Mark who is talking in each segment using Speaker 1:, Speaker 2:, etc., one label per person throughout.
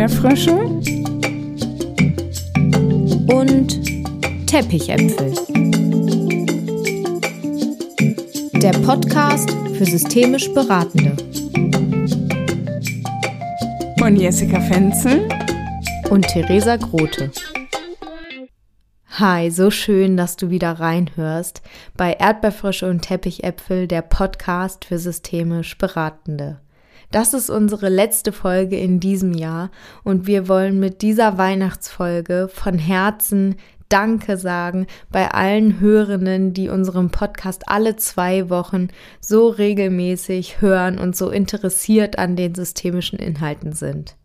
Speaker 1: Erdbeerfrösche
Speaker 2: und Teppichäpfel. Der Podcast für systemisch Beratende.
Speaker 1: Von Jessica Fenzel
Speaker 2: und Theresa Grote. Hi, so schön, dass du wieder reinhörst bei Erdbeerfrösche und Teppichäpfel, der Podcast für systemisch Beratende. Das ist unsere letzte Folge in diesem Jahr und wir wollen mit dieser Weihnachtsfolge von Herzen Danke sagen bei allen Hörenden, die unseren Podcast alle zwei Wochen so regelmäßig hören und so interessiert an den systemischen Inhalten sind.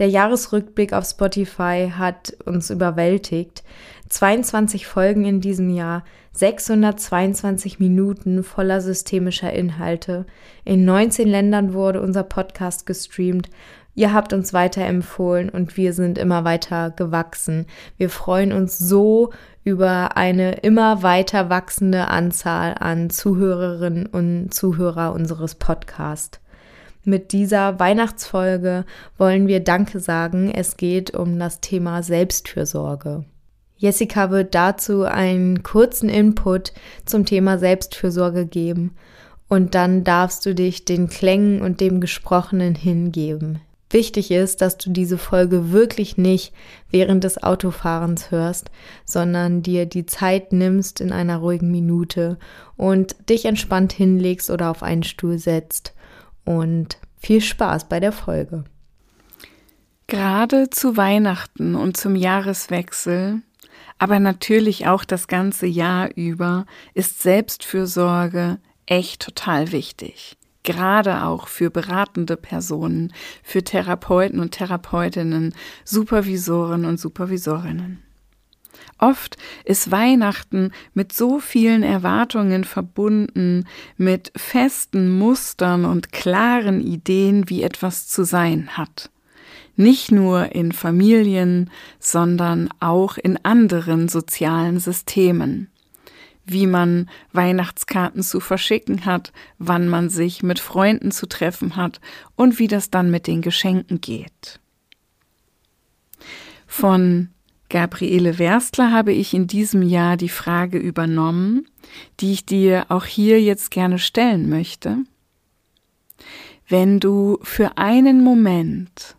Speaker 2: Der Jahresrückblick auf Spotify hat uns überwältigt. 22 Folgen in diesem Jahr, 622 Minuten voller systemischer Inhalte. In 19 Ländern wurde unser Podcast gestreamt. Ihr habt uns weiterempfohlen und wir sind immer weiter gewachsen. Wir freuen uns so über eine immer weiter wachsende Anzahl an Zuhörerinnen und Zuhörer unseres Podcasts. Mit dieser Weihnachtsfolge wollen wir Danke sagen. Es geht um das Thema Selbstfürsorge. Jessica wird dazu einen kurzen Input zum Thema Selbstfürsorge geben und dann darfst du dich den Klängen und dem Gesprochenen hingeben. Wichtig ist, dass du diese Folge wirklich nicht während des Autofahrens hörst, sondern dir die Zeit nimmst in einer ruhigen Minute und dich entspannt hinlegst oder auf einen Stuhl setzt. Und viel Spaß bei der Folge.
Speaker 1: Gerade zu Weihnachten und zum Jahreswechsel aber natürlich auch das ganze Jahr über ist Selbstfürsorge echt total wichtig. Gerade auch für beratende Personen, für Therapeuten und Therapeutinnen, Supervisoren und Supervisorinnen. Oft ist Weihnachten mit so vielen Erwartungen verbunden, mit festen Mustern und klaren Ideen, wie etwas zu sein hat nicht nur in Familien, sondern auch in anderen sozialen Systemen wie man Weihnachtskarten zu verschicken hat, wann man sich mit Freunden zu treffen hat und wie das dann mit den Geschenken geht. Von Gabriele Werstler habe ich in diesem Jahr die Frage übernommen, die ich dir auch hier jetzt gerne stellen möchte. Wenn du für einen Moment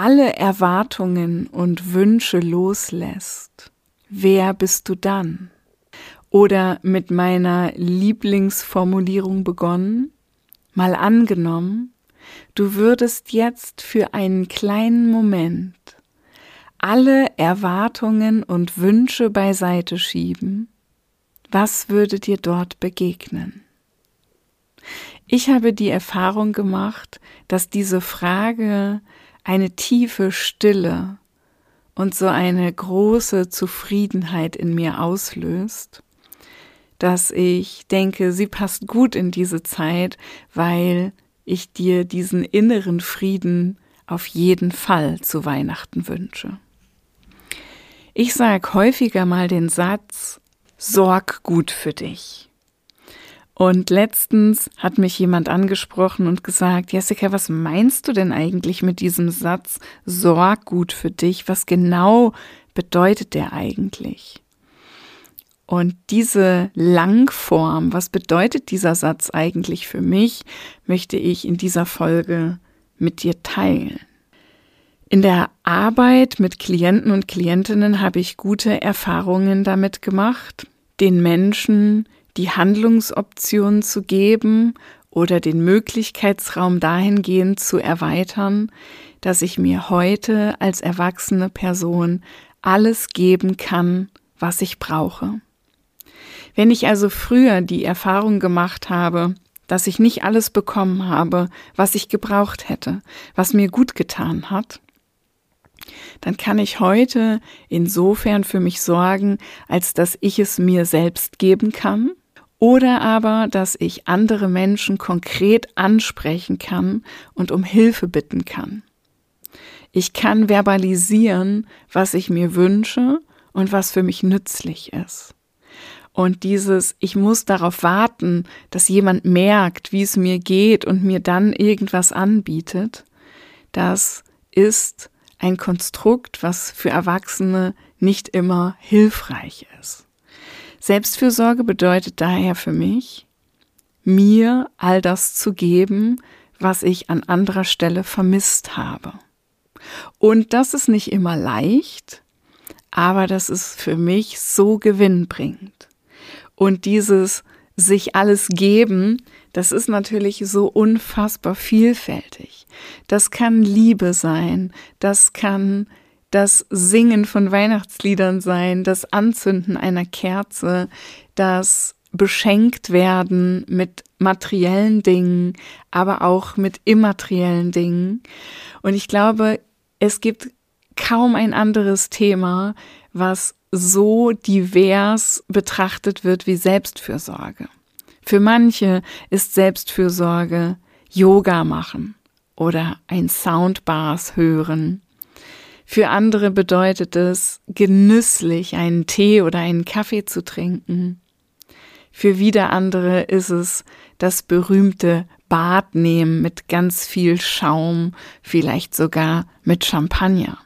Speaker 1: alle Erwartungen und Wünsche loslässt, wer bist du dann? Oder mit meiner Lieblingsformulierung begonnen, mal angenommen, du würdest jetzt für einen kleinen Moment alle Erwartungen und Wünsche beiseite schieben, was würde dir dort begegnen? Ich habe die Erfahrung gemacht, dass diese Frage eine tiefe Stille und so eine große Zufriedenheit in mir auslöst, dass ich denke, sie passt gut in diese Zeit, weil ich dir diesen inneren Frieden auf jeden Fall zu Weihnachten wünsche. Ich sage häufiger mal den Satz, sorg gut für dich. Und letztens hat mich jemand angesprochen und gesagt, Jessica, was meinst du denn eigentlich mit diesem Satz, sorg gut für dich? Was genau bedeutet der eigentlich? Und diese Langform, was bedeutet dieser Satz eigentlich für mich, möchte ich in dieser Folge mit dir teilen. In der Arbeit mit Klienten und Klientinnen habe ich gute Erfahrungen damit gemacht, den Menschen die Handlungsoption zu geben oder den Möglichkeitsraum dahingehend zu erweitern, dass ich mir heute als erwachsene Person alles geben kann, was ich brauche. Wenn ich also früher die Erfahrung gemacht habe, dass ich nicht alles bekommen habe, was ich gebraucht hätte, was mir gut getan hat, dann kann ich heute insofern für mich sorgen, als dass ich es mir selbst geben kann oder aber, dass ich andere Menschen konkret ansprechen kann und um Hilfe bitten kann. Ich kann verbalisieren, was ich mir wünsche und was für mich nützlich ist. Und dieses, ich muss darauf warten, dass jemand merkt, wie es mir geht und mir dann irgendwas anbietet, das ist ein Konstrukt, was für Erwachsene nicht immer hilfreich ist. Selbstfürsorge bedeutet daher für mich, mir all das zu geben, was ich an anderer Stelle vermisst habe. Und das ist nicht immer leicht, aber das ist für mich so gewinnbringend. Und dieses sich alles geben, das ist natürlich so unfassbar vielfältig. Das kann Liebe sein, das kann das Singen von Weihnachtsliedern sein, das Anzünden einer Kerze, das beschenkt werden mit materiellen Dingen, aber auch mit immateriellen Dingen. Und ich glaube, es gibt kaum ein anderes Thema, was so divers betrachtet wird wie Selbstfürsorge. Für manche ist Selbstfürsorge Yoga machen oder ein Soundbars hören. Für andere bedeutet es, genüsslich einen Tee oder einen Kaffee zu trinken. Für wieder andere ist es das berühmte Bad nehmen mit ganz viel Schaum, vielleicht sogar mit Champagner.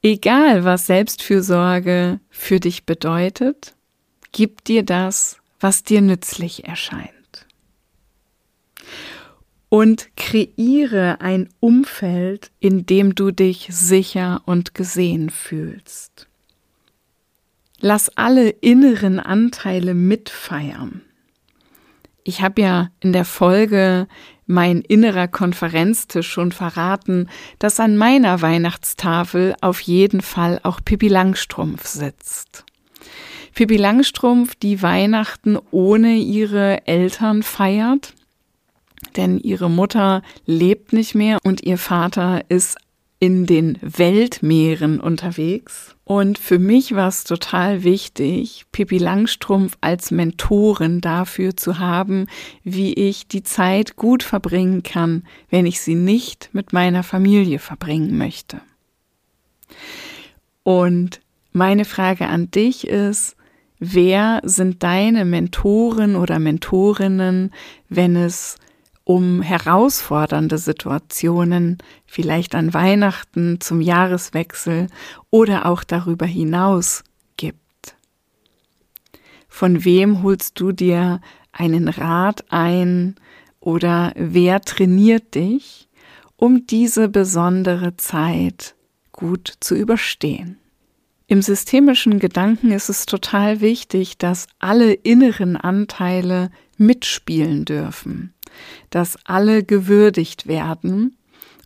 Speaker 1: Egal, was Selbstfürsorge für dich bedeutet, gib dir das, was dir nützlich erscheint. Und kreiere ein Umfeld, in dem du dich sicher und gesehen fühlst. Lass alle inneren Anteile mitfeiern. Ich habe ja in der Folge mein innerer Konferenztisch schon verraten, dass an meiner Weihnachtstafel auf jeden Fall auch Pippi Langstrumpf sitzt. Pippi Langstrumpf, die Weihnachten ohne ihre Eltern feiert, denn ihre Mutter lebt nicht mehr und ihr Vater ist in den Weltmeeren unterwegs. Und für mich war es total wichtig, Pippi Langstrumpf als Mentorin dafür zu haben, wie ich die Zeit gut verbringen kann, wenn ich sie nicht mit meiner Familie verbringen möchte. Und meine Frage an dich ist, wer sind deine Mentoren oder Mentorinnen, wenn es um herausfordernde Situationen, vielleicht an Weihnachten, zum Jahreswechsel oder auch darüber hinaus gibt. Von wem holst du dir einen Rat ein oder wer trainiert dich, um diese besondere Zeit gut zu überstehen? Im systemischen Gedanken ist es total wichtig, dass alle inneren Anteile mitspielen dürfen dass alle gewürdigt werden.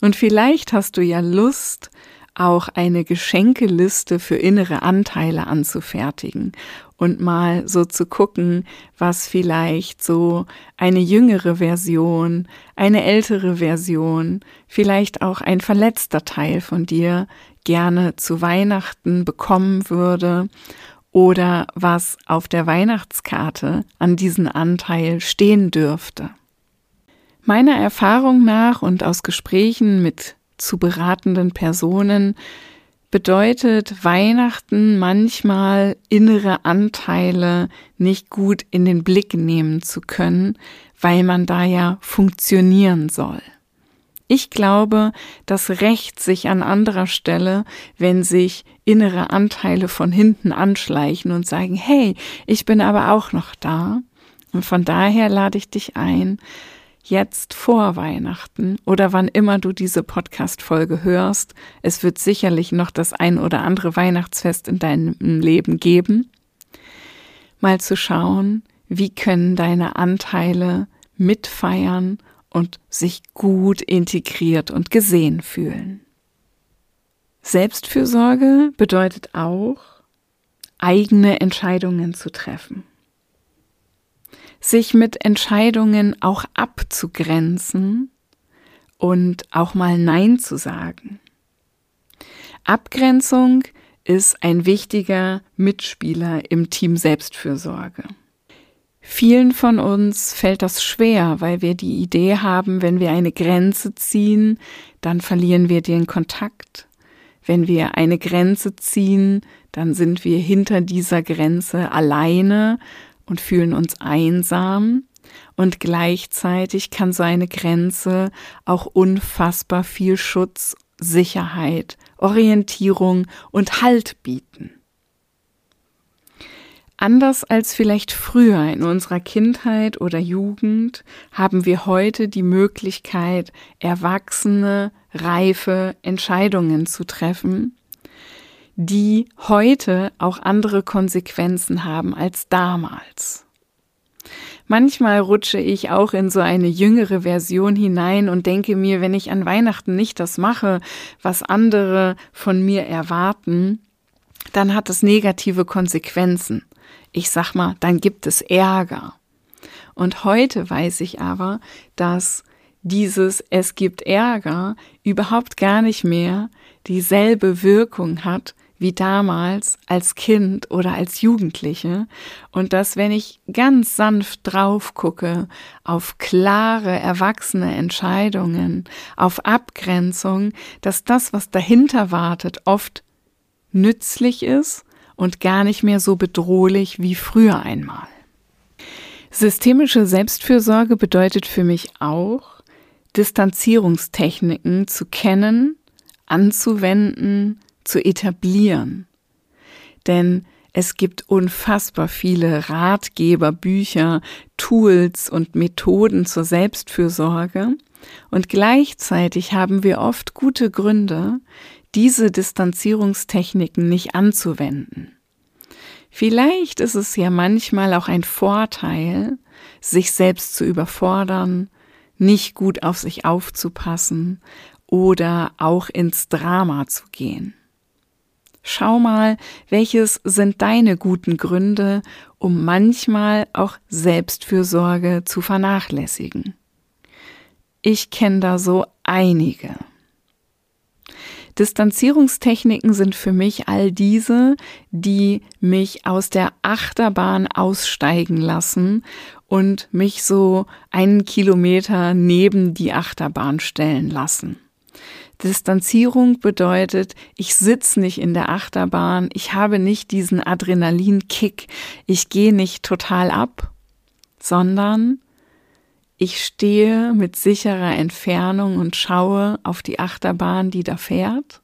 Speaker 1: Und vielleicht hast du ja Lust, auch eine Geschenkeliste für innere Anteile anzufertigen und mal so zu gucken, was vielleicht so eine jüngere Version, eine ältere Version, vielleicht auch ein verletzter Teil von dir gerne zu Weihnachten bekommen würde oder was auf der Weihnachtskarte an diesen Anteil stehen dürfte. Meiner Erfahrung nach und aus Gesprächen mit zu beratenden Personen bedeutet Weihnachten manchmal innere Anteile nicht gut in den Blick nehmen zu können, weil man da ja funktionieren soll. Ich glaube, das rächt sich an anderer Stelle, wenn sich innere Anteile von hinten anschleichen und sagen, hey, ich bin aber auch noch da. Und von daher lade ich dich ein, jetzt vor Weihnachten oder wann immer du diese Podcast-Folge hörst. Es wird sicherlich noch das ein oder andere Weihnachtsfest in deinem Leben geben. Mal zu schauen, wie können deine Anteile mitfeiern und sich gut integriert und gesehen fühlen. Selbstfürsorge bedeutet auch, eigene Entscheidungen zu treffen sich mit Entscheidungen auch abzugrenzen und auch mal Nein zu sagen. Abgrenzung ist ein wichtiger Mitspieler im Team Selbstfürsorge. Vielen von uns fällt das schwer, weil wir die Idee haben, wenn wir eine Grenze ziehen, dann verlieren wir den Kontakt. Wenn wir eine Grenze ziehen, dann sind wir hinter dieser Grenze alleine und fühlen uns einsam. Und gleichzeitig kann so eine Grenze auch unfassbar viel Schutz, Sicherheit, Orientierung und Halt bieten. Anders als vielleicht früher in unserer Kindheit oder Jugend haben wir heute die Möglichkeit, erwachsene, reife Entscheidungen zu treffen, die heute auch andere Konsequenzen haben als damals. Manchmal rutsche ich auch in so eine jüngere Version hinein und denke mir, wenn ich an Weihnachten nicht das mache, was andere von mir erwarten, dann hat es negative Konsequenzen. Ich sag mal, dann gibt es Ärger. Und heute weiß ich aber, dass dieses Es gibt Ärger überhaupt gar nicht mehr dieselbe Wirkung hat wie damals als Kind oder als Jugendliche und dass wenn ich ganz sanft drauf gucke auf klare erwachsene Entscheidungen, auf Abgrenzung, dass das, was dahinter wartet, oft nützlich ist und gar nicht mehr so bedrohlich wie früher einmal. Systemische Selbstfürsorge bedeutet für mich auch, Distanzierungstechniken zu kennen, anzuwenden, zu etablieren. Denn es gibt unfassbar viele Ratgeber, Bücher, Tools und Methoden zur Selbstfürsorge und gleichzeitig haben wir oft gute Gründe, diese Distanzierungstechniken nicht anzuwenden. Vielleicht ist es ja manchmal auch ein Vorteil, sich selbst zu überfordern, nicht gut auf sich aufzupassen oder auch ins Drama zu gehen. Schau mal, welches sind deine guten Gründe, um manchmal auch Selbstfürsorge zu vernachlässigen. Ich kenne da so einige. Distanzierungstechniken sind für mich all diese, die mich aus der Achterbahn aussteigen lassen und mich so einen Kilometer neben die Achterbahn stellen lassen. Distanzierung bedeutet, ich sitze nicht in der Achterbahn, ich habe nicht diesen Adrenalinkick, ich gehe nicht total ab, sondern ich stehe mit sicherer Entfernung und schaue auf die Achterbahn, die da fährt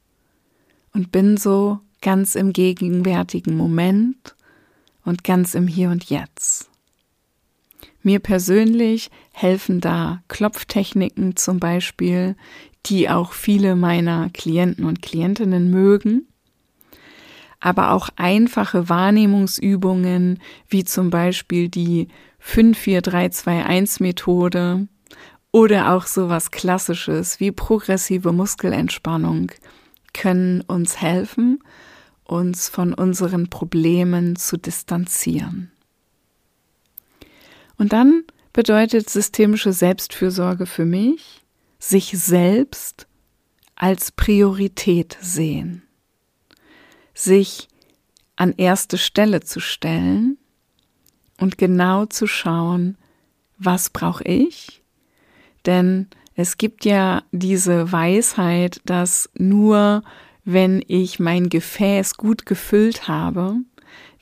Speaker 1: und bin so ganz im gegenwärtigen Moment und ganz im Hier und Jetzt. Mir persönlich helfen da Klopftechniken zum Beispiel, die auch viele meiner Klienten und Klientinnen mögen, aber auch einfache Wahrnehmungsübungen, wie zum Beispiel die 54321 Methode oder auch sowas Klassisches wie progressive Muskelentspannung können uns helfen, uns von unseren Problemen zu distanzieren. Und dann bedeutet systemische Selbstfürsorge für mich, sich selbst als Priorität sehen, sich an erste Stelle zu stellen und genau zu schauen, was brauche ich? Denn es gibt ja diese Weisheit, dass nur wenn ich mein Gefäß gut gefüllt habe,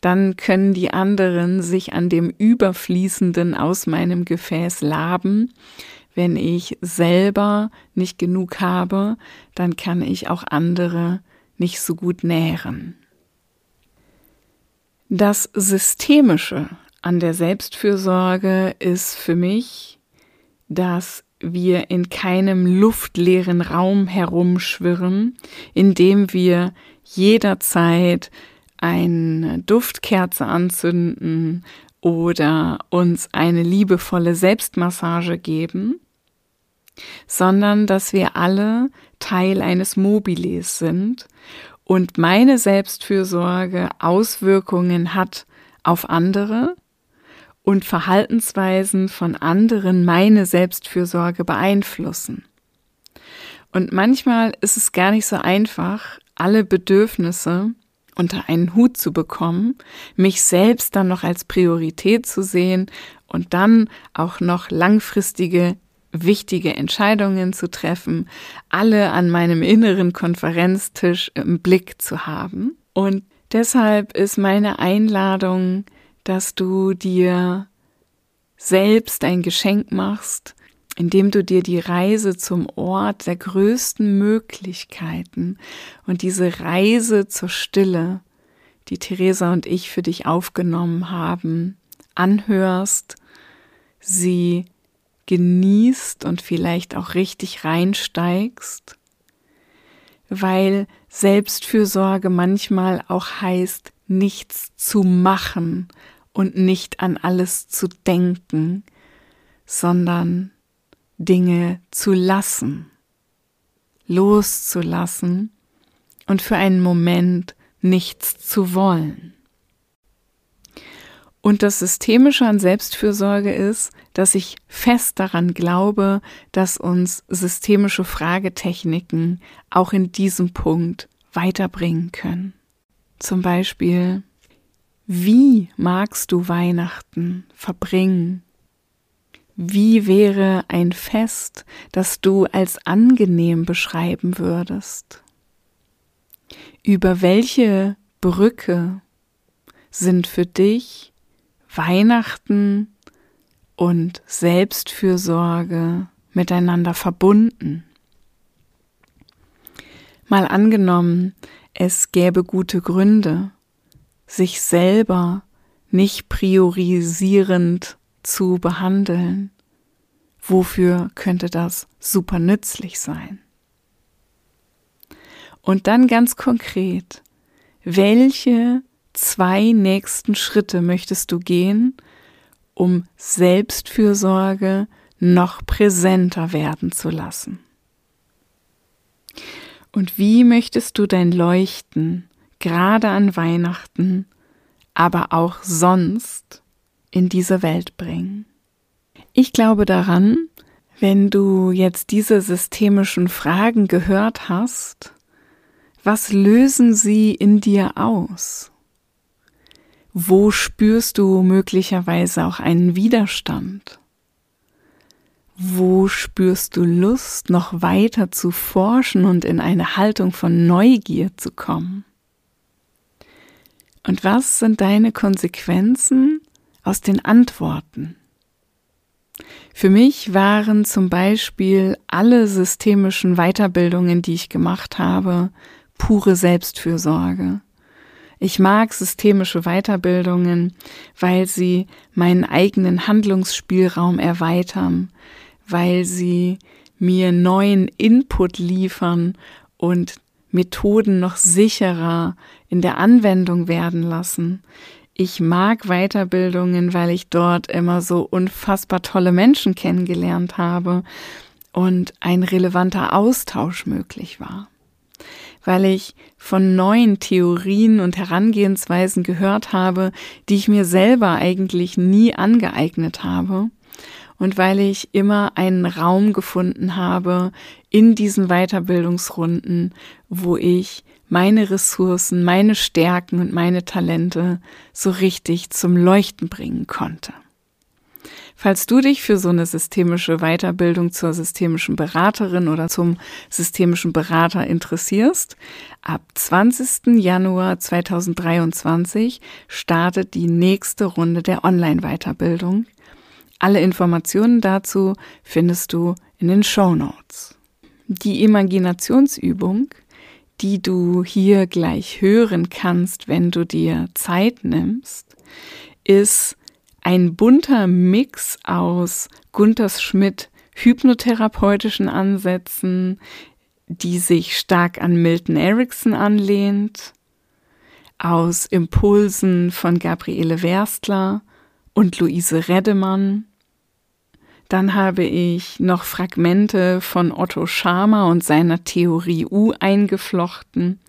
Speaker 1: dann können die anderen sich an dem Überfließenden aus meinem Gefäß laben, wenn ich selber nicht genug habe, dann kann ich auch andere nicht so gut nähren. Das Systemische an der Selbstfürsorge ist für mich, dass wir in keinem luftleeren Raum herumschwirren, in dem wir jederzeit eine Duftkerze anzünden oder uns eine liebevolle Selbstmassage geben, sondern dass wir alle Teil eines Mobiles sind und meine Selbstfürsorge Auswirkungen hat auf andere und Verhaltensweisen von anderen meine Selbstfürsorge beeinflussen. Und manchmal ist es gar nicht so einfach, alle Bedürfnisse unter einen Hut zu bekommen, mich selbst dann noch als Priorität zu sehen und dann auch noch langfristige wichtige Entscheidungen zu treffen, alle an meinem inneren Konferenztisch im Blick zu haben. Und deshalb ist meine Einladung, dass du dir selbst ein Geschenk machst, indem du dir die Reise zum Ort der größten Möglichkeiten und diese Reise zur Stille, die Theresa und ich für dich aufgenommen haben, anhörst, sie genießt und vielleicht auch richtig reinsteigst, weil Selbstfürsorge manchmal auch heißt, nichts zu machen und nicht an alles zu denken, sondern Dinge zu lassen, loszulassen und für einen Moment nichts zu wollen. Und das Systemische an Selbstfürsorge ist, dass ich fest daran glaube, dass uns systemische Fragetechniken auch in diesem Punkt weiterbringen können. Zum Beispiel, wie magst du Weihnachten verbringen? Wie wäre ein Fest, das du als angenehm beschreiben würdest? Über welche Brücke sind für dich Weihnachten und Selbstfürsorge miteinander verbunden? Mal angenommen, es gäbe gute Gründe, sich selber nicht priorisierend zu behandeln. Wofür könnte das super nützlich sein? Und dann ganz konkret, welche zwei nächsten Schritte möchtest du gehen, um Selbstfürsorge noch präsenter werden zu lassen? Und wie möchtest du dein Leuchten gerade an Weihnachten, aber auch sonst in diese Welt bringen? Ich glaube daran, wenn du jetzt diese systemischen Fragen gehört hast, was lösen sie in dir aus? Wo spürst du möglicherweise auch einen Widerstand? Wo spürst du Lust, noch weiter zu forschen und in eine Haltung von Neugier zu kommen? Und was sind deine Konsequenzen aus den Antworten? Für mich waren zum Beispiel alle systemischen Weiterbildungen, die ich gemacht habe, pure Selbstfürsorge. Ich mag systemische Weiterbildungen, weil sie meinen eigenen Handlungsspielraum erweitern, weil sie mir neuen Input liefern und Methoden noch sicherer in der Anwendung werden lassen. Ich mag Weiterbildungen, weil ich dort immer so unfassbar tolle Menschen kennengelernt habe und ein relevanter Austausch möglich war weil ich von neuen Theorien und Herangehensweisen gehört habe, die ich mir selber eigentlich nie angeeignet habe und weil ich immer einen Raum gefunden habe in diesen Weiterbildungsrunden, wo ich meine Ressourcen, meine Stärken und meine Talente so richtig zum Leuchten bringen konnte. Falls du dich für so eine systemische Weiterbildung zur systemischen Beraterin oder zum systemischen Berater interessierst, ab 20. Januar 2023 startet die nächste Runde der Online-Weiterbildung. Alle Informationen dazu findest du in den Show Notes. Die Imaginationsübung, die du hier gleich hören kannst, wenn du dir Zeit nimmst, ist ein bunter Mix aus Gunthers Schmidt hypnotherapeutischen Ansätzen, die sich stark an Milton Erickson anlehnt, aus Impulsen von Gabriele Werstler und Luise Reddemann. Dann habe ich noch Fragmente von Otto Schama und seiner Theorie U eingeflochten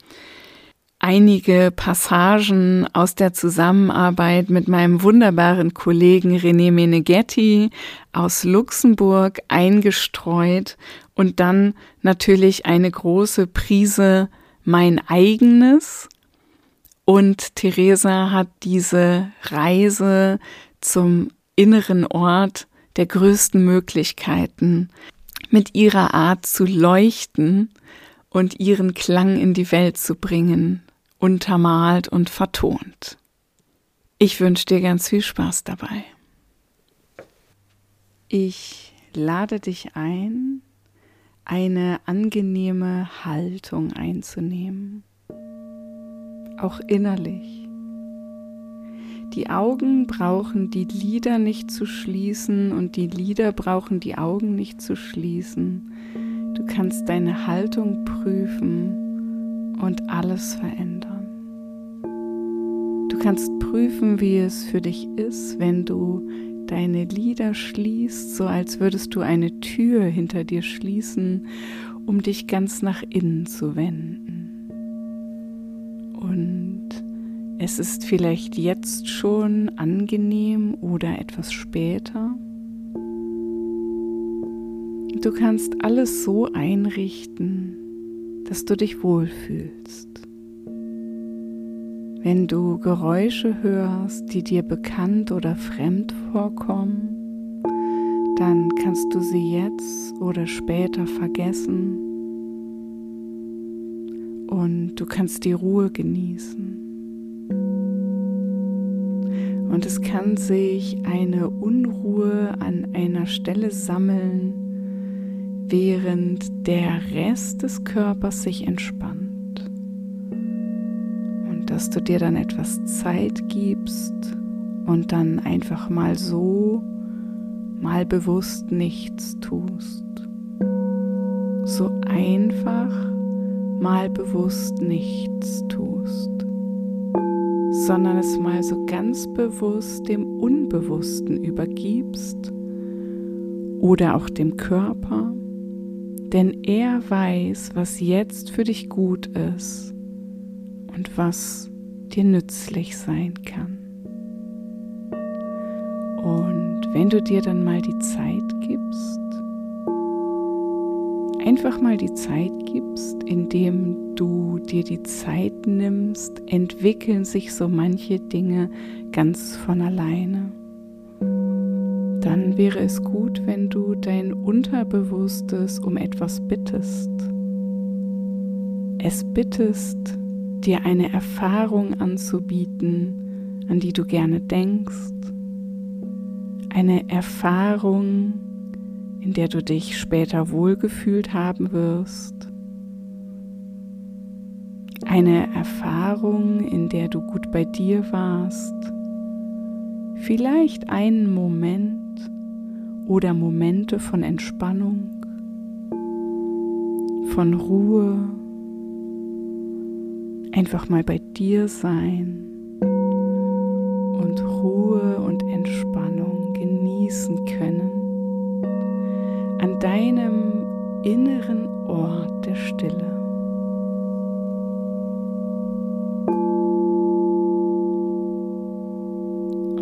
Speaker 1: einige Passagen aus der Zusammenarbeit mit meinem wunderbaren Kollegen René Meneghetti aus Luxemburg eingestreut und dann natürlich eine große Prise mein eigenes. Und Theresa hat diese Reise zum inneren Ort der größten Möglichkeiten mit ihrer Art zu leuchten und ihren Klang in die Welt zu bringen untermalt und vertont. Ich wünsche dir ganz viel Spaß dabei. Ich lade dich ein, eine angenehme Haltung einzunehmen, auch innerlich. Die Augen brauchen die Lider nicht zu schließen und die Lider brauchen die Augen nicht zu schließen. Du kannst deine Haltung prüfen und alles verändern. Du kannst prüfen, wie es für dich ist, wenn du deine Lider schließt, so als würdest du eine Tür hinter dir schließen, um dich ganz nach innen zu wenden. Und es ist vielleicht jetzt schon angenehm oder etwas später. Du kannst alles so einrichten, dass du dich wohlfühlst. Wenn du Geräusche hörst, die dir bekannt oder fremd vorkommen, dann kannst du sie jetzt oder später vergessen und du kannst die Ruhe genießen. Und es kann sich eine Unruhe an einer Stelle sammeln, während der Rest des Körpers sich entspannt dass du dir dann etwas Zeit gibst und dann einfach mal so, mal bewusst nichts tust. So einfach mal bewusst nichts tust, sondern es mal so ganz bewusst dem Unbewussten übergibst oder auch dem Körper, denn er weiß, was jetzt für dich gut ist und was dir nützlich sein kann. Und wenn du dir dann mal die Zeit gibst, einfach mal die Zeit gibst, indem du dir die Zeit nimmst, entwickeln sich so manche Dinge ganz von alleine. Dann wäre es gut, wenn du dein Unterbewusstes um etwas bittest. Es bittest, dir eine Erfahrung anzubieten, an die du gerne denkst. Eine Erfahrung, in der du dich später wohlgefühlt haben wirst. Eine Erfahrung, in der du gut bei dir warst. Vielleicht einen Moment oder Momente von Entspannung, von Ruhe einfach mal bei dir sein und Ruhe und Entspannung genießen können an deinem inneren Ort der Stille.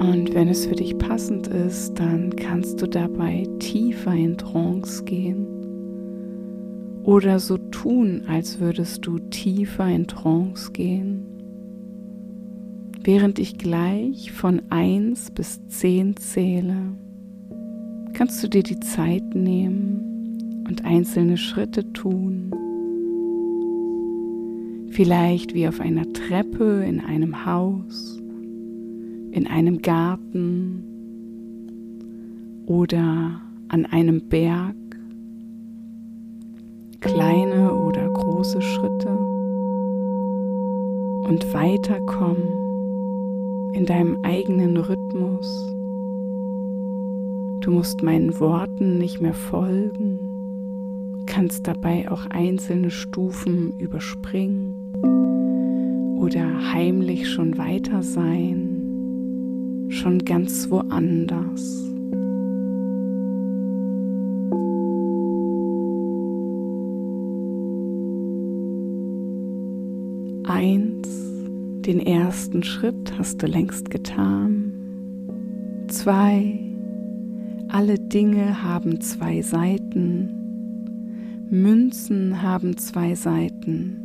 Speaker 1: Und wenn es für dich passend ist, dann kannst du dabei tiefer in Trance gehen oder so tun, als würdest du tiefer in Trance gehen, während ich gleich von 1 bis 10 zähle. Kannst du dir die Zeit nehmen und einzelne Schritte tun. Vielleicht wie auf einer Treppe in einem Haus, in einem Garten oder an einem Berg. Kleine oder große Schritte. Und weiterkommen in deinem eigenen Rhythmus. Du musst meinen Worten nicht mehr folgen, kannst dabei auch einzelne Stufen überspringen oder heimlich schon weiter sein, schon ganz woanders. Eins, den ersten Schritt hast du längst getan. Zwei, alle Dinge haben zwei Seiten. Münzen haben zwei Seiten.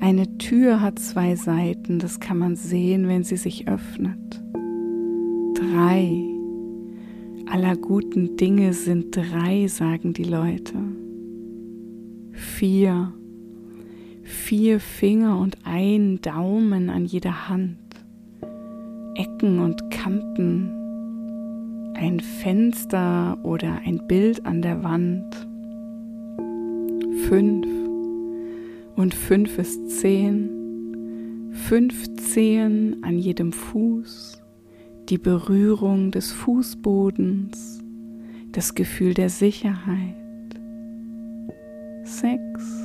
Speaker 1: Eine Tür hat zwei Seiten, das kann man sehen, wenn sie sich öffnet. Drei, aller guten Dinge sind drei, sagen die Leute. Vier, vier Finger und ein Daumen an jeder Hand, Ecken und Kanten, ein Fenster oder ein Bild an der Wand. Fünf und fünf ist zehn. Fünf Zehen an jedem Fuß, die Berührung des Fußbodens, das Gefühl der Sicherheit. Sechs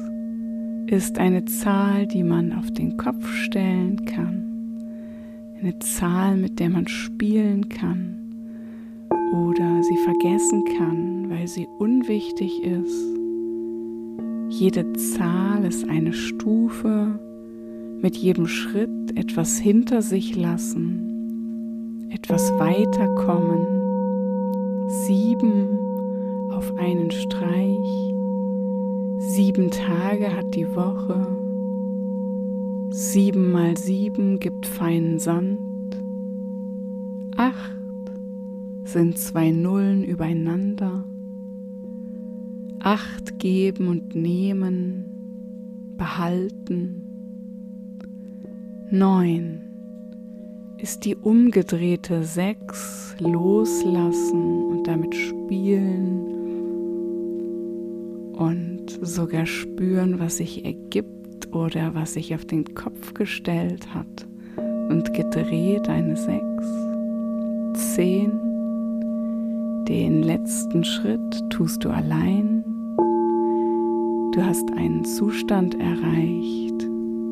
Speaker 1: ist eine Zahl, die man auf den Kopf stellen kann. Eine Zahl, mit der man spielen kann oder sie vergessen kann, weil sie unwichtig ist. Jede Zahl ist eine Stufe, mit jedem Schritt etwas hinter sich lassen, etwas weiterkommen. Sieben auf einen Streich Sieben Tage hat die Woche. Sieben mal sieben gibt feinen Sand. Acht sind zwei Nullen übereinander. Acht geben und nehmen, behalten. Neun ist die umgedrehte Sechs, loslassen und damit spielen und sogar spüren, was sich ergibt oder was sich auf den Kopf gestellt hat und gedreht eine Sechs. Zehn. Den letzten Schritt tust du allein. Du hast einen Zustand erreicht,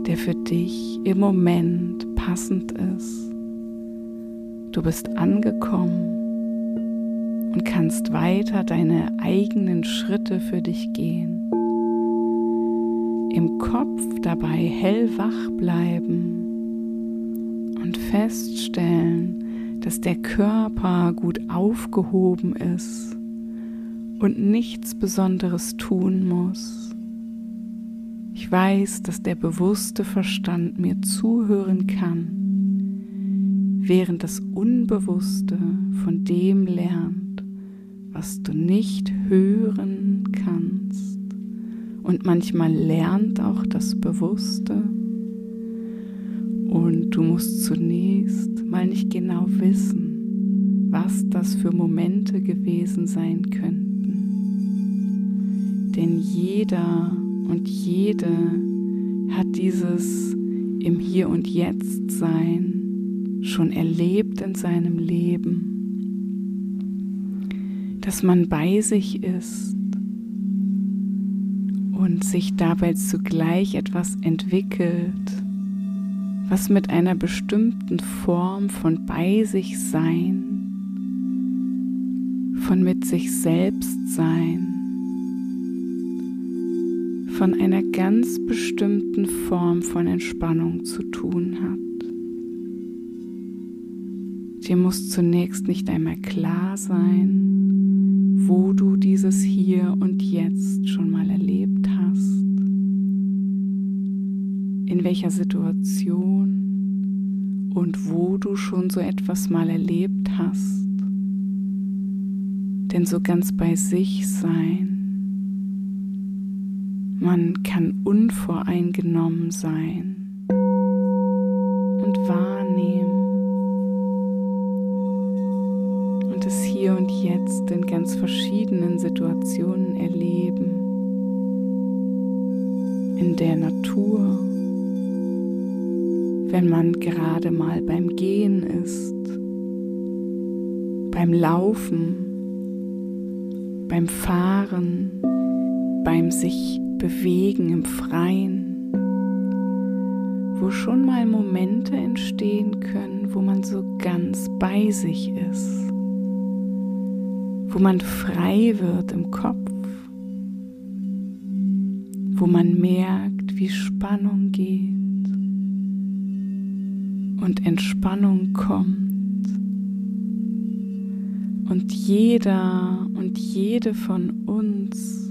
Speaker 1: der für dich im Moment passend ist. Du bist angekommen und kannst weiter deine eigenen Schritte für dich gehen im Kopf dabei hellwach bleiben und feststellen, dass der Körper gut aufgehoben ist und nichts Besonderes tun muss. Ich weiß, dass der bewusste Verstand mir zuhören kann, während das Unbewusste von dem lernt, was du nicht hören kannst. Und manchmal lernt auch das Bewusste. Und du musst zunächst mal nicht genau wissen, was das für Momente gewesen sein könnten. Denn jeder und jede hat dieses im Hier und Jetzt Sein schon erlebt in seinem Leben, dass man bei sich ist und sich dabei zugleich etwas entwickelt, was mit einer bestimmten Form von bei sich sein, von mit sich selbst sein, von einer ganz bestimmten Form von Entspannung zu tun hat. Dir muss zunächst nicht einmal klar sein, wo du dieses Hier und Jetzt schon mal erlebt in welcher Situation und wo du schon so etwas mal erlebt hast. Denn so ganz bei sich sein, man kann unvoreingenommen sein und wahrnehmen und es hier und jetzt in ganz verschiedenen Situationen erleben. In der Natur. Wenn man gerade mal beim Gehen ist, beim Laufen, beim Fahren, beim sich bewegen im Freien, wo schon mal Momente entstehen können, wo man so ganz bei sich ist, wo man frei wird im Kopf, wo man merkt, wie Spannung geht und Entspannung kommt. Und jeder und jede von uns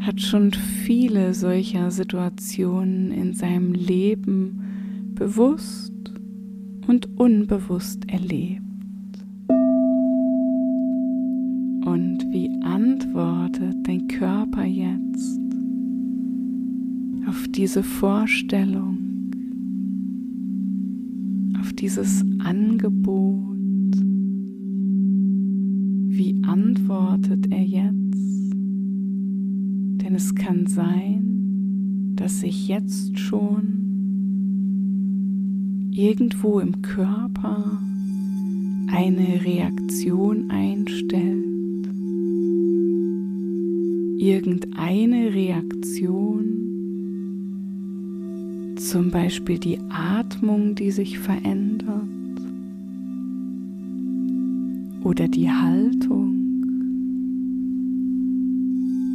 Speaker 1: hat schon viele solcher Situationen in seinem Leben bewusst und unbewusst erlebt. Diese Vorstellung? dieses Angebot wie antwortet er jetzt? Denn es kann sein, dass sich jetzt schon irgendwo im Körper eine Reaktion einstellt. Irgendeine Reaktion, zum Beispiel die Atmung, die sich verändert. Oder die Haltung.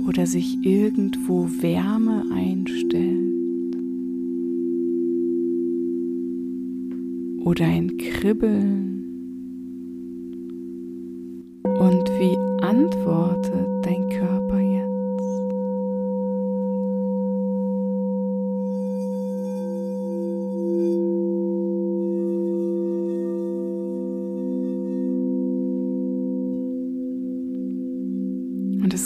Speaker 1: Oder sich irgendwo Wärme einstellt. Oder ein Kribbeln. Und wie antwortet dein Körper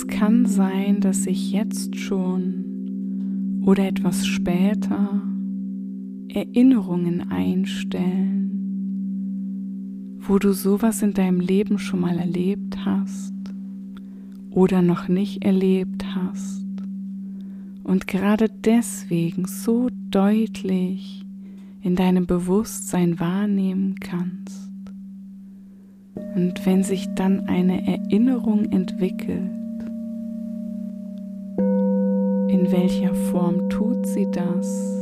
Speaker 1: kann sein, dass sich jetzt schon oder etwas später Erinnerungen einstellen wo du sowas in deinem Leben schon mal erlebt hast oder noch nicht erlebt hast und gerade deswegen so deutlich in deinem Bewusstsein wahrnehmen kannst. Und wenn sich dann eine Erinnerung entwickelt, welcher Form tut sie das?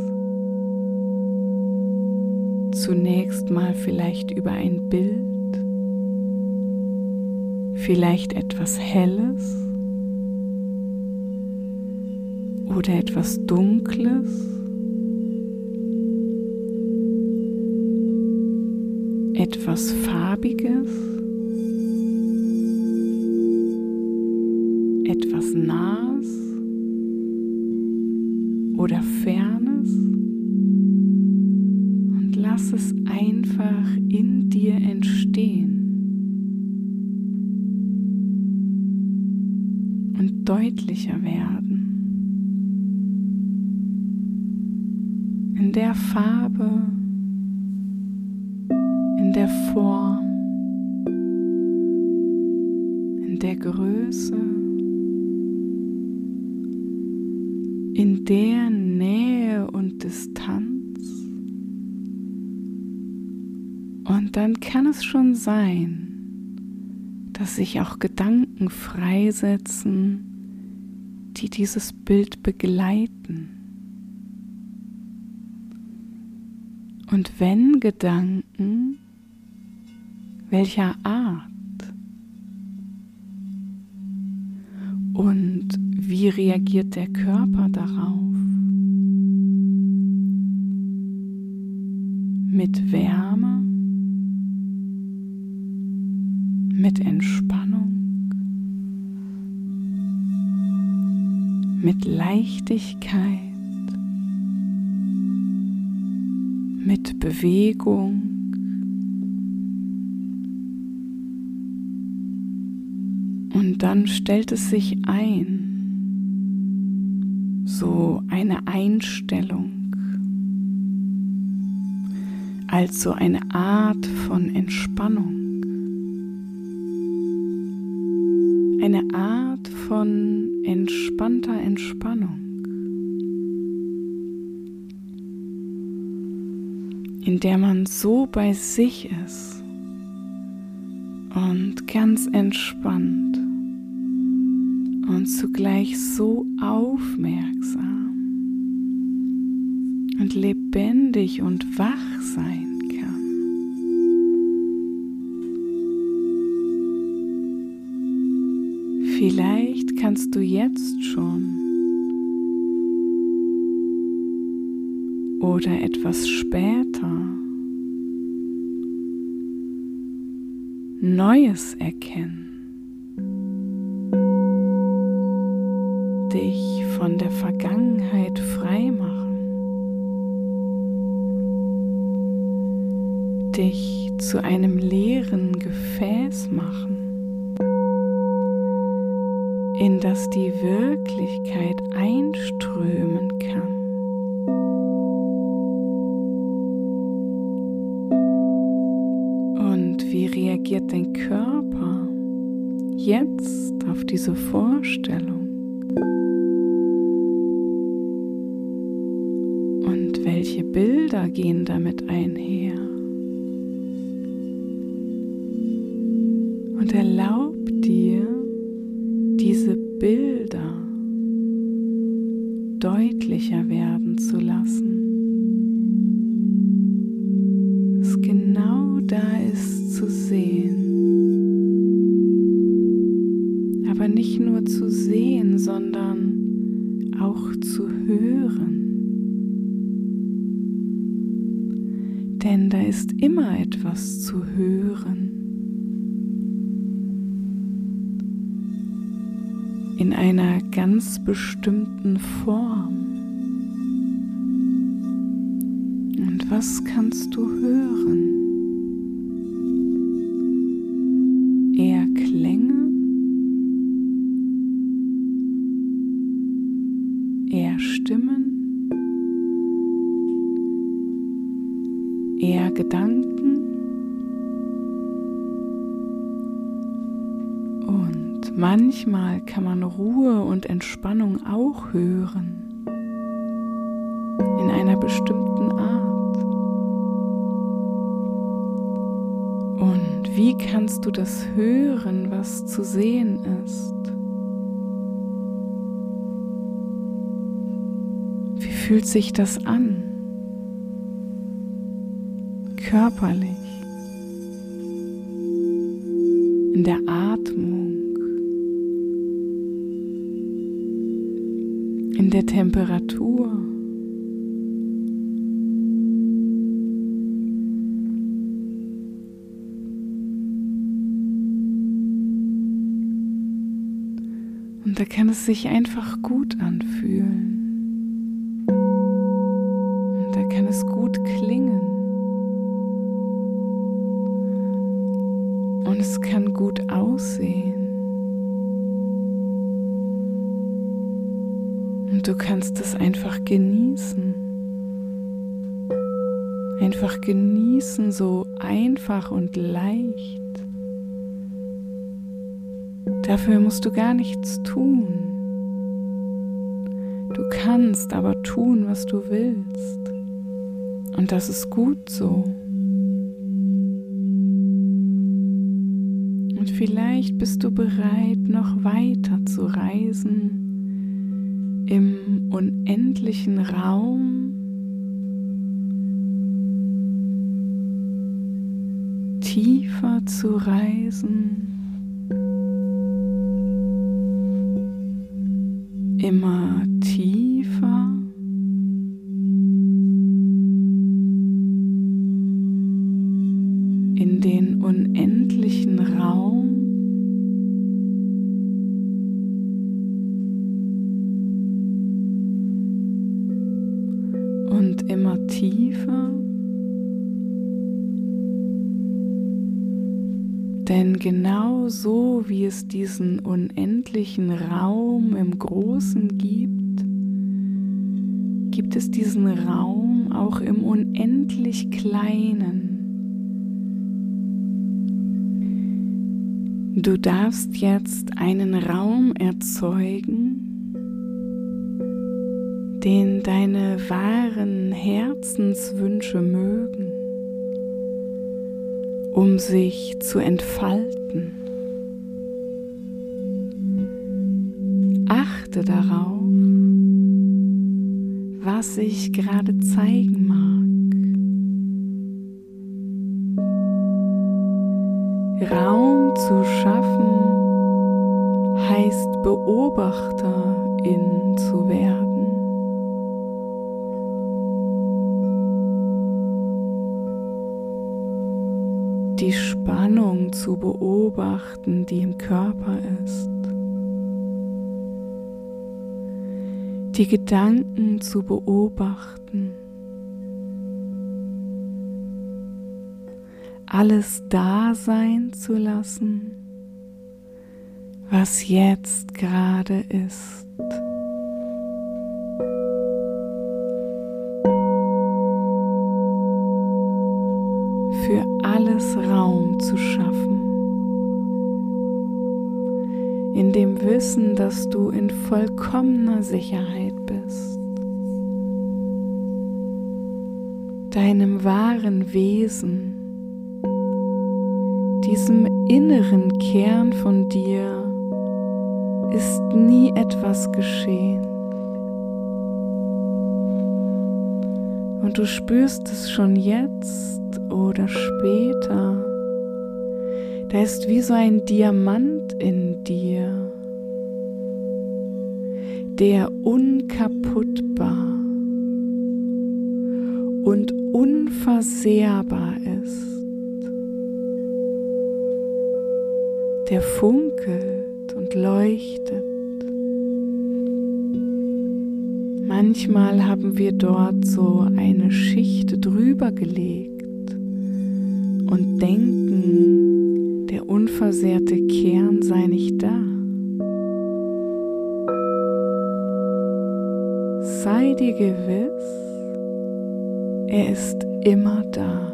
Speaker 1: zunächst mal vielleicht über ein Bild, vielleicht etwas Helles oder etwas Dunkles, etwas Farbiges, dir entstehen und deutlicher werden. In der Farbe, in der Form, in der Größe, dann kann es schon sein, dass sich auch Gedanken freisetzen, die dieses Bild begleiten. Und wenn Gedanken, welcher Art? Und wie reagiert der Körper darauf? Mit Wärme? Mit Entspannung, mit Leichtigkeit, mit Bewegung. Und dann stellt es sich ein, so eine Einstellung, also eine Art von Entspannung. Eine Art von entspannter Entspannung, in der man so bei sich ist und ganz entspannt und zugleich so aufmerksam und lebendig und wach sein Vielleicht kannst du jetzt schon oder etwas später Neues erkennen. Dich von der Vergangenheit freimachen. Dich zu einem leeren Gefäß machen in das die Wirklichkeit einströmen kann. Und wie reagiert dein Körper, jetzt auf diese Vorstellung. Und welche Bilder gehen damit einher? Und erlaub ist immer etwas zu hören. in einer ganz bestimmten Form. Und was kannst du hören? Manchmal kann man Ruhe und Entspannung auch hören, in einer bestimmten Art. Und wie kannst du das hören, was zu sehen ist? Wie fühlt sich das an? Körperlich, in der Atmung. In der Temperatur. Und da kann es sich einfach gut anfühlen. Und da kann es gut klingen. Und es kann gut aussehen. Du kannst es einfach genießen. Einfach genießen, so einfach und leicht. Dafür musst du gar nichts tun. Du kannst aber tun, was du willst. Und das ist gut so. Und vielleicht bist du bereit, noch weiter zu reisen unendlichen Raum. Tiefer zu reisen, immer tiefer. in den unendlichen Raum tiefer. Denn genau so wie es diesen unendlichen Raum im Großen gibt, gibt es diesen Raum auch im unendlich Kleinen. Du darfst jetzt einen Raum erzeugen, den deine wahren Herzenswünsche mögen, um sich zu entfalten. Achte darauf, was sich gerade zeigen mag. Raum zu schaffen heißt Beobachterin zu werden. Zu beobachten, die im Körper ist. Die Gedanken zu beobachten. Alles da sein zu lassen, was jetzt gerade ist. Alles Raum zu schaffen. in dem Wissen, dass du in vollkommener Sicherheit bist, deinem wahren Wesen, diesem inneren Kern von dir ist nie etwas geschehen. Und du spürst es schon jetzt oder später. Da ist wie so ein Diamant in dir, der unkaputtbar und unversehrbar ist. Der funkelt und leuchtet. Manchmal haben wir dort so eine Schicht drüber gelegt und denken, der unversehrte Kern sei nicht da. Sei dir gewiss, er ist immer da.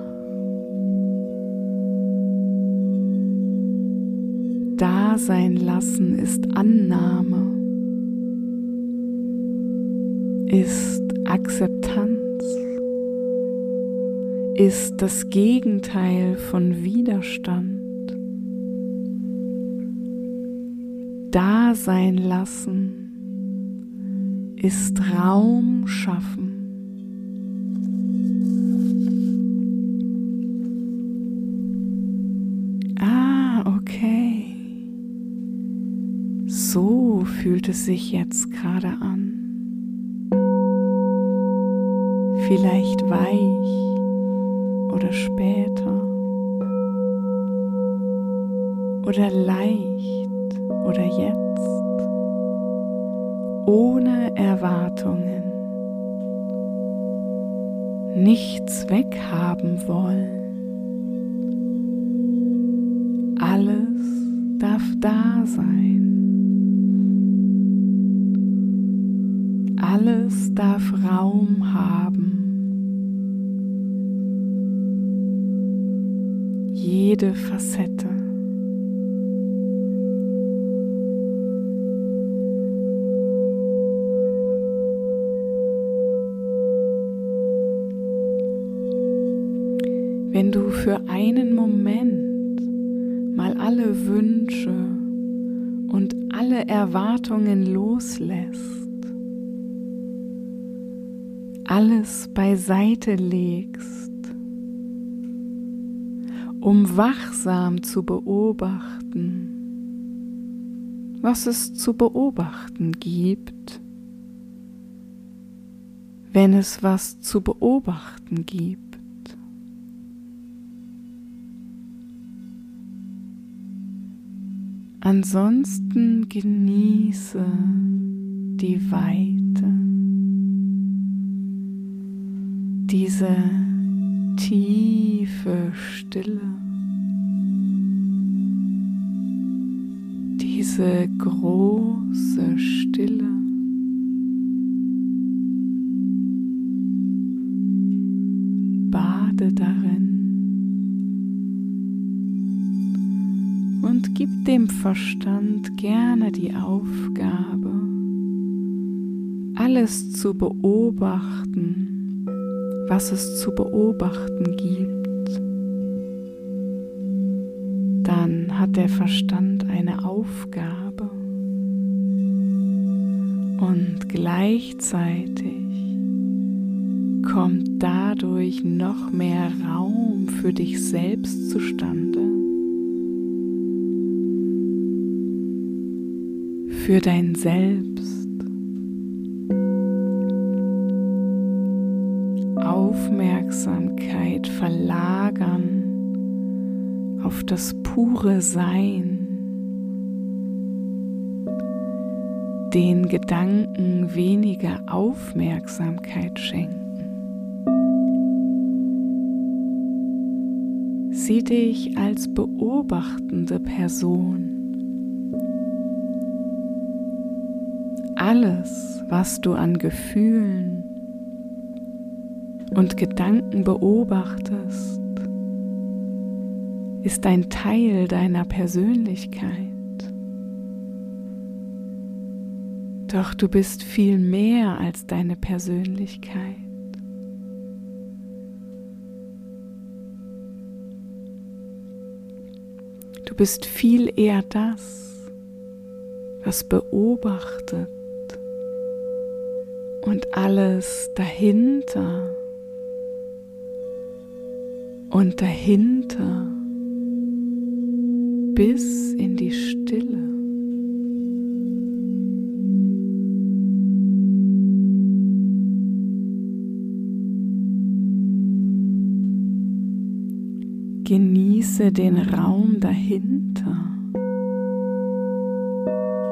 Speaker 1: Dasein lassen ist Annahme ist Akzeptanz, ist das Gegenteil von Widerstand. Dasein lassen ist Raum schaffen. Ah, okay. So fühlt es sich jetzt gerade an. vielleicht weich später oder leicht oder jetzt, ohne Erwartungen, nichts weghaben wollen. Alles darf da sein. Alles darf Raum haben. Jede Facette. Wenn du für einen Moment mal alle Wünsche und alle Erwartungen loslässt, alles beiseite legst, um wachsam zu beobachten, was es zu beobachten gibt, wenn es was zu beobachten gibt. Ansonsten genieße die Weite, diese tiefe Stille, diese große Stille. Bade darin und gib dem Verstand gerne die Aufgabe, alles zu beobachten was es zu beobachten gibt, dann hat der Verstand eine Aufgabe. Und gleichzeitig kommt dadurch noch mehr Raum für dich selbst zustande, für dein Selbst. Aufmerksamkeit verlagern auf das pure Sein, den Gedanken weniger Aufmerksamkeit schenken. Sieh dich als beobachtende Person. Alles, was du an Gefühlen, und Gedanken beobachtest, ist ein Teil deiner Persönlichkeit. Doch du bist viel mehr als deine Persönlichkeit. Du bist viel eher das, was beobachtet und alles dahinter und dahinter bis in die Stille. Genieße den Raum dahinter,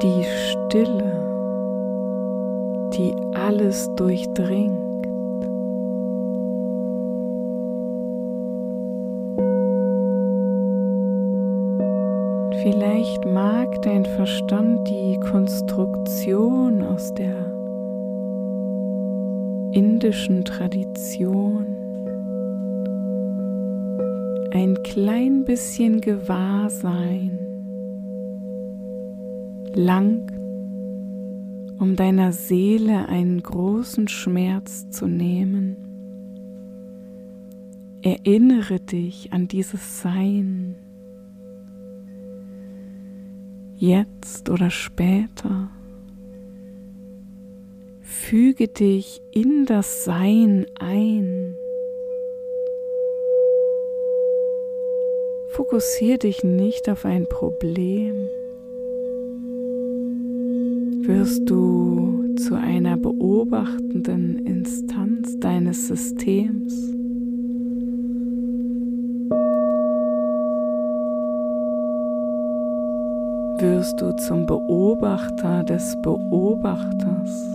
Speaker 1: die Stille, die alles durchdringt. Vielleicht mag dein Verstand die Konstruktion aus der indischen Tradition ein klein bisschen Gewahrsein lang, um deiner Seele einen großen Schmerz zu nehmen. Erinnere dich an dieses Sein jetzt oder später. Füge dich in das Sein ein. Fokussiere dich nicht auf ein Problem. Wirst du zu einer beobachtenden Instanz deines Systems. Wirst du zum Beobachter des Beobachters.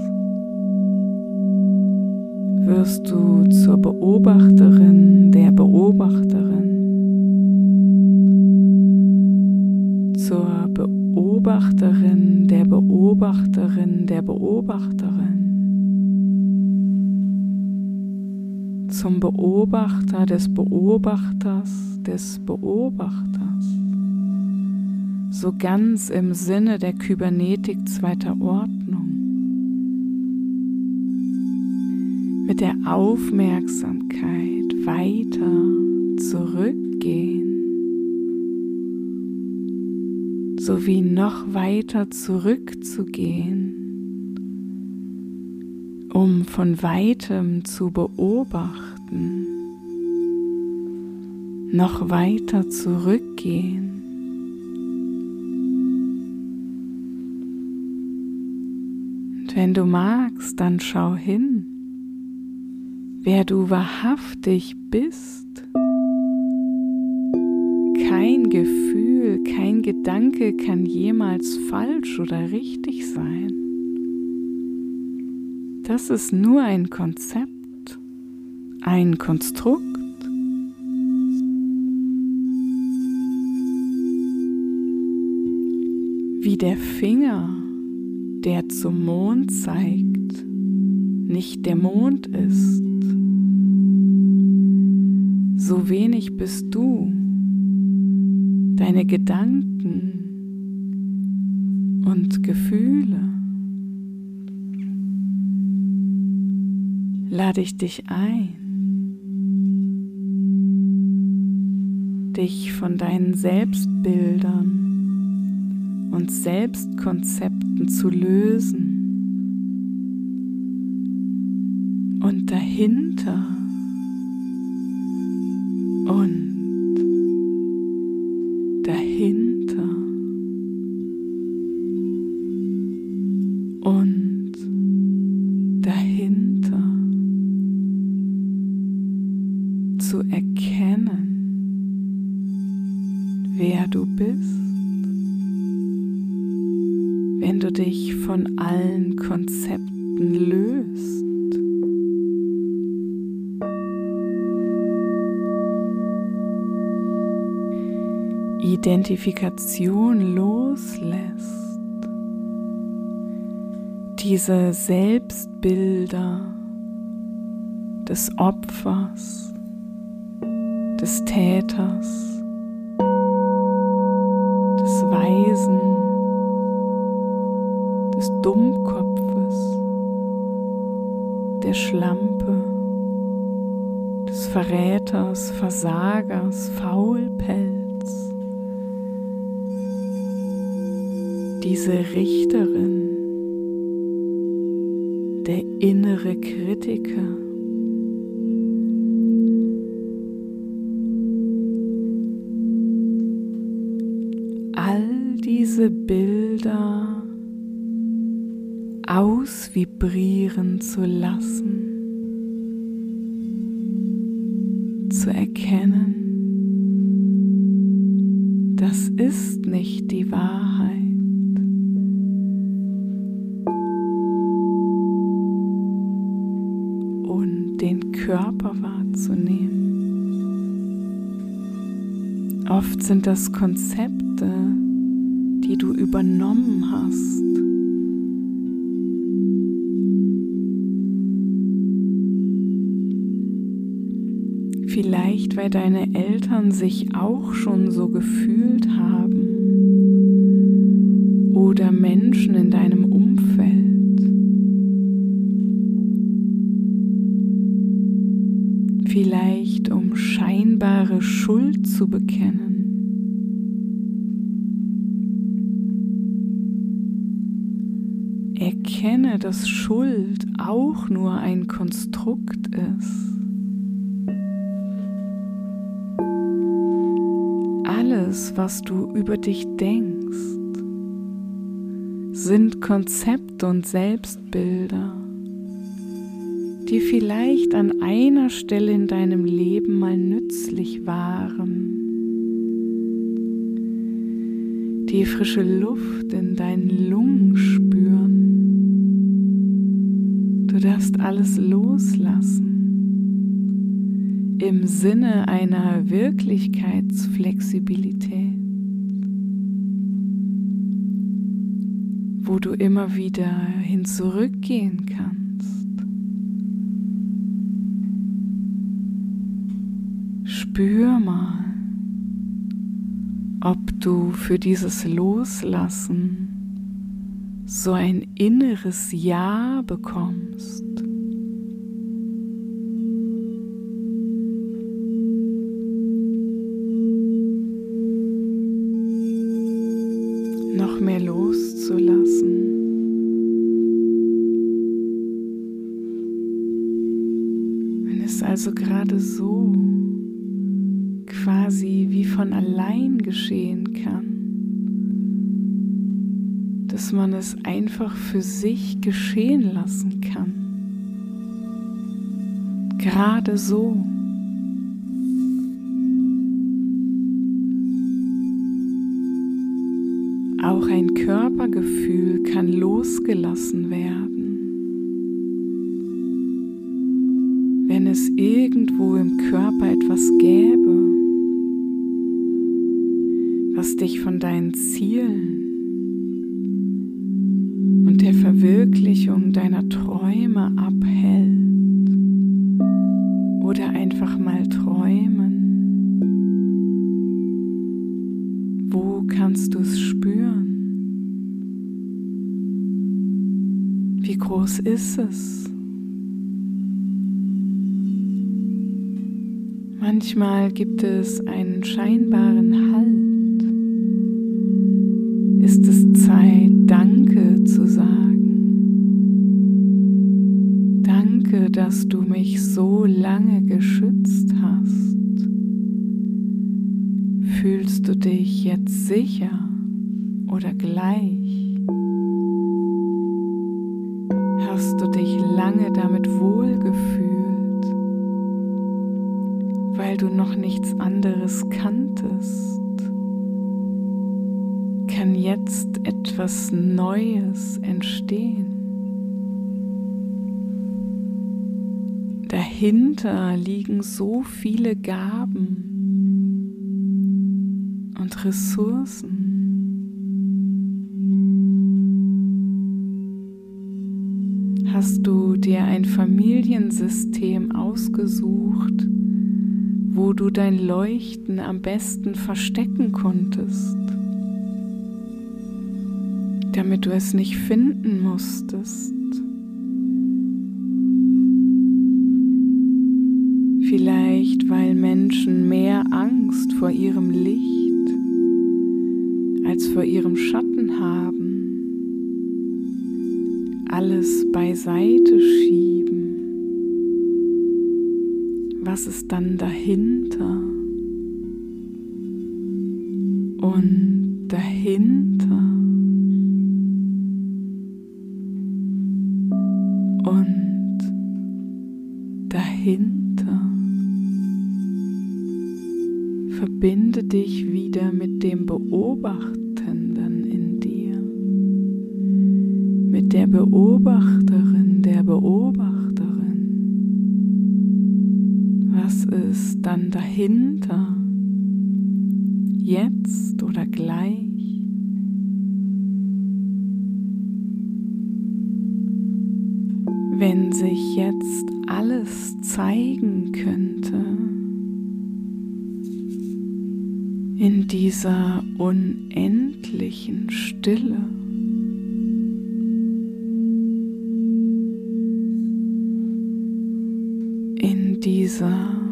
Speaker 1: Wirst du zur Beobachterin der Beobachterin. Zur Beobachterin der Beobachterin der Beobachterin. Zum Beobachter des Beobachters des Beobachters so ganz im Sinne der Kybernetik zweiter Ordnung. Mit der Aufmerksamkeit weiter zurückgehen, sowie noch weiter zurückzugehen, um von weitem zu beobachten, noch weiter zurückgehen Wenn du magst, dann schau hin, wer du wahrhaftig bist. Kein Gefühl, kein Gedanke kann jemals falsch oder richtig sein. Das ist nur ein Konzept, ein Konstrukt. Wie der Finger der zum Mond zeigt, nicht der Mond ist. So wenig bist du, deine Gedanken und Gefühle. Lade ich dich ein, dich von deinen Selbstbildern und Selbstkonzepten zu lösen. Und dahinter und Identifikation loslässt, diese Selbstbilder des Opfers, des Täters, des Weisen, des Dummkopfes der Schlampe, des Verräters, Versagers, Faulpelz, diese Richterin, der innere Kritiker. All diese Bilder ausvibrieren zu lassen, zu erkennen, das ist nicht die Wahrheit. Körper wahrzunehmen. Oft sind das Konzepte, die du übernommen hast Vielleicht, weil deine Eltern sich auch schon so gefühlt haben scheinbare Schuld zu bekennen. Erkenne, dass Schuld auch nur ein Konstrukt ist. alles, was du über dich denkst, sind Konzepte und Selbstbilder, die vielleicht an einer Stelle in deinem Leben mal nützlich waren. Die frische Luft in deinen Lungen spüren. Du darfst alles loslassen im Sinne einer Wirklichkeitsflexibilität, wo du immer wieder hin zurückgehen kannst. Spür mal, ob du für dieses Loslassen so ein inneres Ja bekommst. also gerade so von allein geschehen kann, dass man es einfach für sich geschehen lassen kann. Gerade so. Auch ein Körpergefühl kann losgelassen werden. wenn es irgendwo im Körper etwas gäbe, was dich von deinen Zielen und der Verwirklichung deiner Träume abhält oder einfach mal träumen. Wo kannst du es spüren? Wie groß ist es? Manchmal gibt es einen scheinbaren geschützt hast. Fühlst du dich jetzt sicher oder gleich? Hast du dich lange damit wohlgefühlt? weil du noch nichts anderes kanntest, kann jetzt etwas Neues entstehen. Dahinter liegen so viele Gaben und Ressourcen. Hast du dir ein Familiensystem ausgesucht, wo du dein Leuchten am besten verstecken konntest, damit du es nicht finden musstest. Vielleicht weil Menschen mehr Angst vor ihrem Licht als vor ihrem Schatten haben, alles beiseite schieben. Was ist dann dahinter? Und dahinter und dahinter. Verbinde dich wieder mit dem Beobachtenden in dir, mit der Beobachterin, der Beobachterin. Was ist dann dahinter? Jetzt oder gleich? wenn sich jetzt alles zeigen könnte in dieser unendlichen Stille. In dieser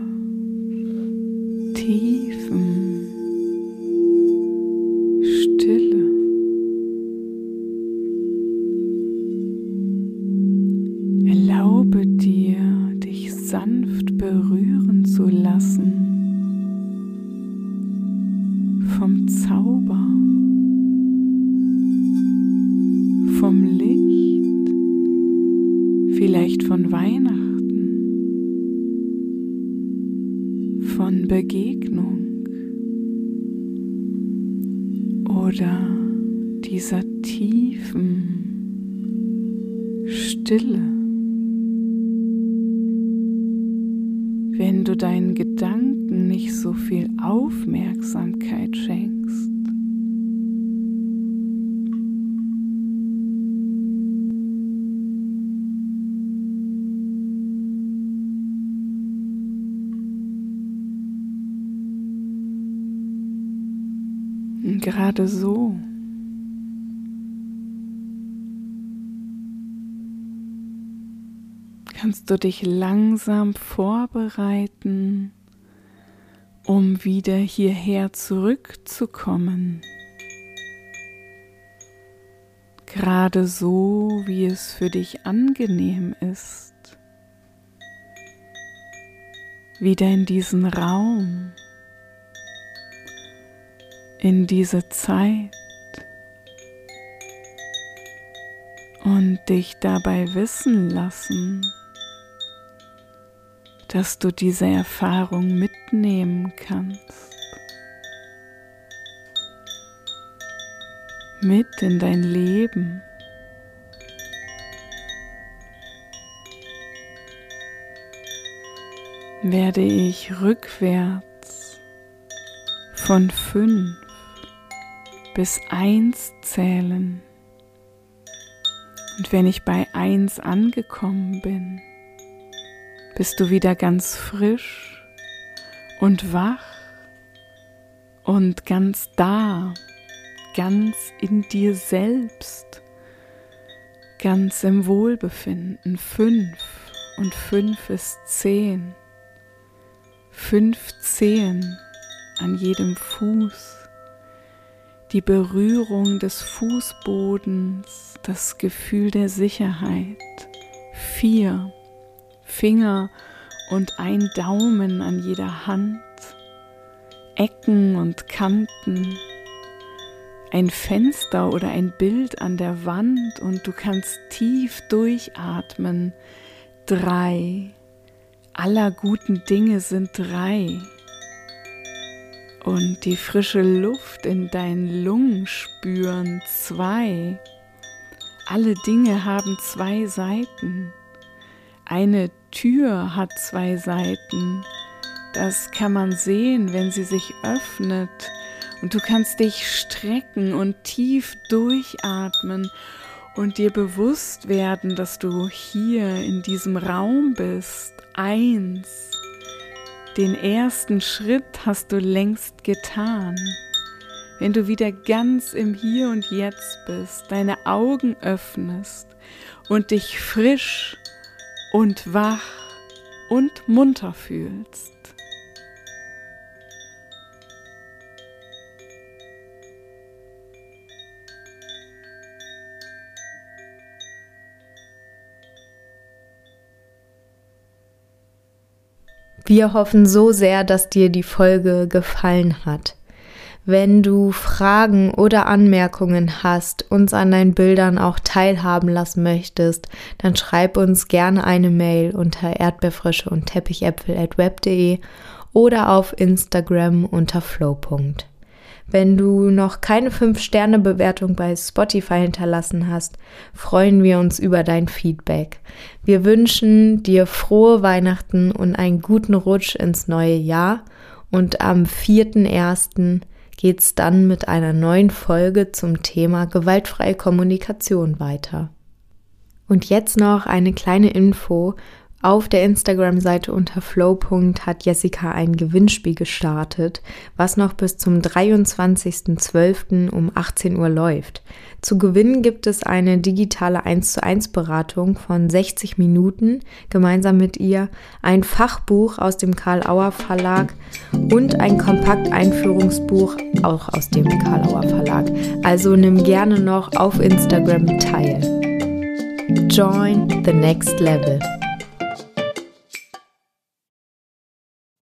Speaker 1: gerade so kannst du dich langsam vorbereiten, um wieder hierher zurückzukommen. Gerade so, wie es für dich angenehm ist. Wieder in diesen Raum, in diese Zeit. und dich dabei wissen lassen, dass du diese Erfahrung mitnehmen kannst. Mit in dein Leben. Werde ich rückwärts von fünf bis eins zählen. Und wenn ich bei eins angekommen bin, bist du wieder ganz frisch und wach und ganz da, ganz in dir selbst, ganz im Wohlbefinden. Fünf und fünf ist zehn. Fünf Zehen an jedem Fuß. Die Berührung des Fußbodens, das Gefühl der Sicherheit. Vier Finger und ein Daumen an jeder Hand, Ecken und Kanten, ein Fenster oder ein Bild an der Wand und du kannst tief durchatmen. Drei. Aller guten Dinge sind drei. Und die frische Luft in deinen Lungen spüren. Zwei. Alle Dinge haben zwei Seiten. Eine Tür hat zwei Seiten. Das kann man sehen, wenn sie sich öffnet. Und du kannst dich strecken und tief durchatmen und dir bewusst werden, dass du hier in diesem Raum bist. Eins. Den ersten Schritt hast du längst getan. Wenn du wieder ganz im Hier und Jetzt bist, deine Augen öffnest und dich frisch und wach und munter fühlst.
Speaker 2: Wir hoffen so sehr, dass dir die Folge gefallen hat. Wenn du Fragen oder Anmerkungen hast, uns an deinen Bildern auch teilhaben lassen möchtest, dann schreib uns gerne eine Mail unter erdbeerfrische und teppichäpfel at web.de oder auf Instagram unter flow. Wenn du noch keine 5-Sterne-Bewertung bei Spotify hinterlassen hast, freuen wir uns über dein Feedback. Wir wünschen dir frohe Weihnachten und einen guten Rutsch ins neue Jahr. Und am 4.1. geht's dann mit einer neuen Folge zum Thema gewaltfreie Kommunikation weiter. Und jetzt noch eine kleine Info auf der Instagram-Seite unter flow. hat Jessica ein Gewinnspiel gestartet, was noch bis zum 23.12. um 18 Uhr läuft. Zu gewinnen gibt es eine digitale 1 zu 1 Beratung von 60 Minuten gemeinsam mit ihr, ein Fachbuch aus dem Karl Auer Verlag und ein Kompakt-Einführungsbuch auch aus dem Karl Auer Verlag. Also nimm gerne noch auf Instagram teil. Join the next level.